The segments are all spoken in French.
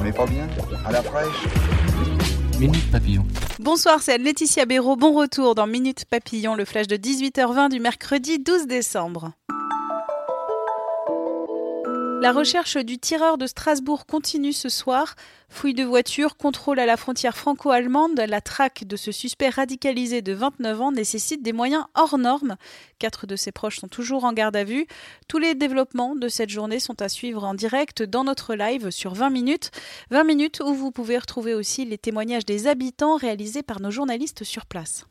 On n'est pas bien À la fraîche Minute Papillon. Bonsoir, c'est Laetitia Béraud. Bon retour dans Minute Papillon, le flash de 18h20 du mercredi 12 décembre. La recherche du tireur de Strasbourg continue ce soir. Fouille de voiture, contrôle à la frontière franco-allemande, la traque de ce suspect radicalisé de 29 ans nécessite des moyens hors normes. Quatre de ses proches sont toujours en garde à vue. Tous les développements de cette journée sont à suivre en direct dans notre live sur 20 minutes. 20 minutes où vous pouvez retrouver aussi les témoignages des habitants réalisés par nos journalistes sur place.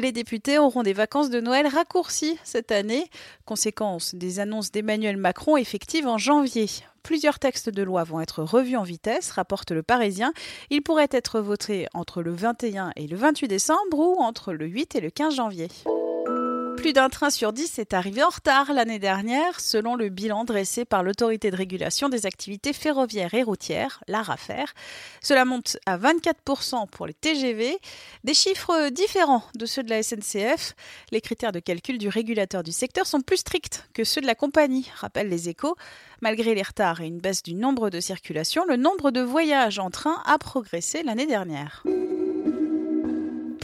Les députés auront des vacances de Noël raccourcies cette année, conséquence des annonces d'Emmanuel Macron effectives en janvier. Plusieurs textes de loi vont être revus en vitesse, rapporte le Parisien. Ils pourraient être votés entre le 21 et le 28 décembre ou entre le 8 et le 15 janvier. Plus d'un train sur dix est arrivé en retard l'année dernière, selon le bilan dressé par l'autorité de régulation des activités ferroviaires et routières, l'ARAFER. Cela monte à 24% pour les TGV, des chiffres différents de ceux de la SNCF. Les critères de calcul du régulateur du secteur sont plus stricts que ceux de la compagnie, rappellent les échos. Malgré les retards et une baisse du nombre de circulations, le nombre de voyages en train a progressé l'année dernière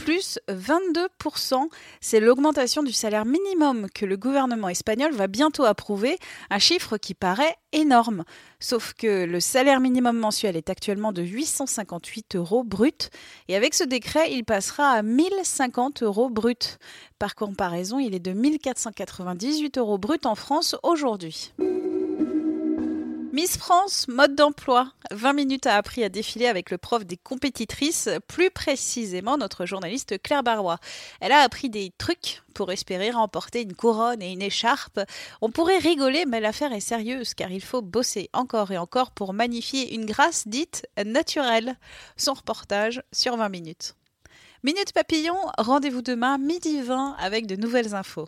plus 22%. C'est l'augmentation du salaire minimum que le gouvernement espagnol va bientôt approuver, un chiffre qui paraît énorme. Sauf que le salaire minimum mensuel est actuellement de 858 euros brut, et avec ce décret, il passera à 1050 euros brut. Par comparaison, il est de 1498 euros brut en France aujourd'hui. Miss France, mode d'emploi. 20 minutes a appris à défiler avec le prof des compétitrices, plus précisément notre journaliste Claire Barrois. Elle a appris des trucs pour espérer remporter une couronne et une écharpe. On pourrait rigoler, mais l'affaire est sérieuse car il faut bosser encore et encore pour magnifier une grâce dite naturelle. Son reportage sur 20 minutes. Minute Papillon, rendez-vous demain midi 20 avec de nouvelles infos.